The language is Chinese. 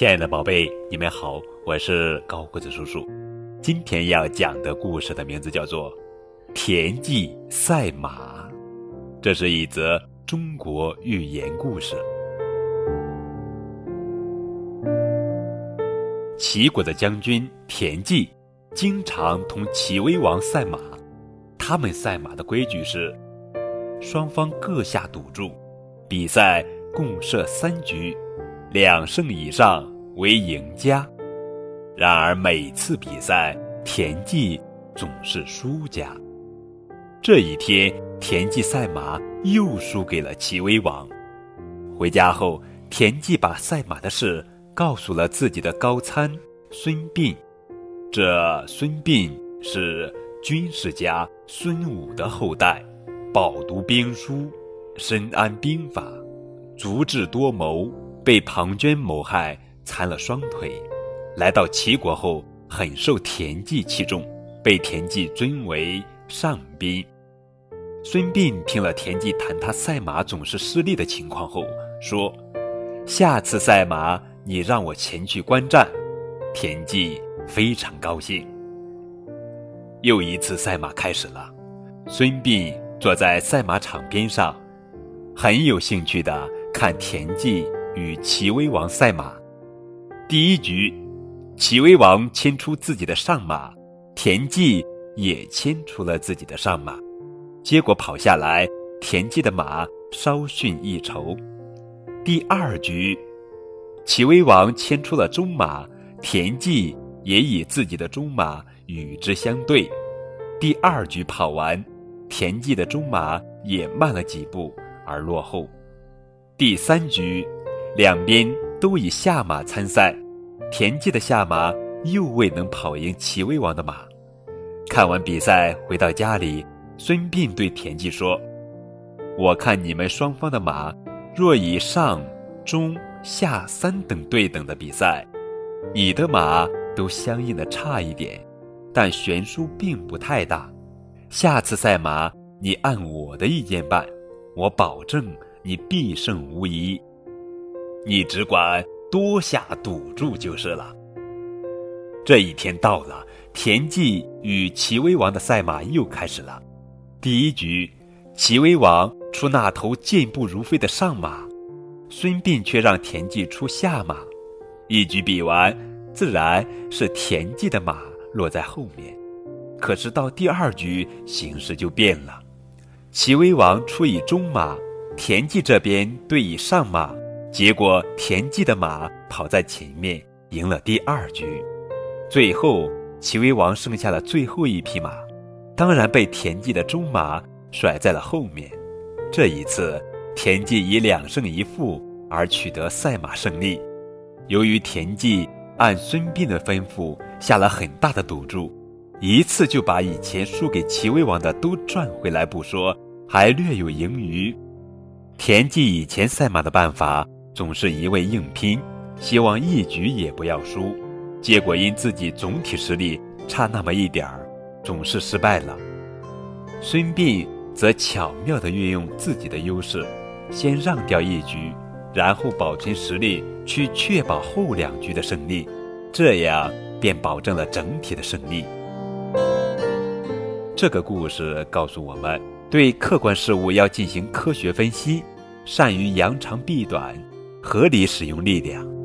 亲爱的宝贝，你们好，我是高个子叔叔。今天要讲的故事的名字叫做《田忌赛马》，这是一则中国寓言故事。齐国的将军田忌经常同齐威王赛马，他们赛马的规矩是：双方各下赌注，比赛共设三局。两胜以上为赢家。然而每次比赛，田忌总是输家。这一天，田忌赛马又输给了齐威王。回家后，田忌把赛马的事告诉了自己的高参孙膑。这孙膑是军事家孙武的后代，饱读兵书，深谙兵法，足智多谋。被庞涓谋害，残了双腿。来到齐国后，很受田忌器重，被田忌尊为上宾。孙膑听了田忌谈他赛马总是失利的情况后，说：“下次赛马，你让我前去观战。”田忌非常高兴。又一次赛马开始了，孙膑坐在赛马场边上，很有兴趣地看田忌。与齐威王赛马，第一局，齐威王牵出自己的上马，田忌也牵出了自己的上马，结果跑下来，田忌的马稍逊一筹。第二局，齐威王牵出了中马，田忌也以自己的中马与之相对。第二局跑完，田忌的中马也慢了几步而落后。第三局。两边都以下马参赛，田忌的下马又未能跑赢齐威王的马。看完比赛回到家里，孙膑对田忌说：“我看你们双方的马，若以上、中、下三等对等的比赛，你的马都相应的差一点，但悬殊并不太大。下次赛马你按我的意见办，我保证你必胜无疑。”你只管多下赌注就是了。这一天到了，田忌与齐威王的赛马又开始了。第一局，齐威王出那头健步如飞的上马，孙膑却让田忌出下马。一局比完，自然是田忌的马落在后面。可是到第二局，形势就变了，齐威王出以中马，田忌这边对以上马。结果，田忌的马跑在前面，赢了第二局。最后，齐威王剩下了最后一匹马，当然被田忌的中马甩在了后面。这一次，田忌以两胜一负而取得赛马胜利。由于田忌按孙膑的吩咐下了很大的赌注，一次就把以前输给齐威王的都赚回来不说，还略有盈余。田忌以前赛马的办法。总是一味硬拼，希望一局也不要输，结果因自己总体实力差那么一点儿，总是失败了。孙膑则巧妙地运用自己的优势，先让掉一局，然后保存实力去确保后两局的胜利，这样便保证了整体的胜利。这个故事告诉我们，对客观事物要进行科学分析，善于扬长避短。合理使用力量。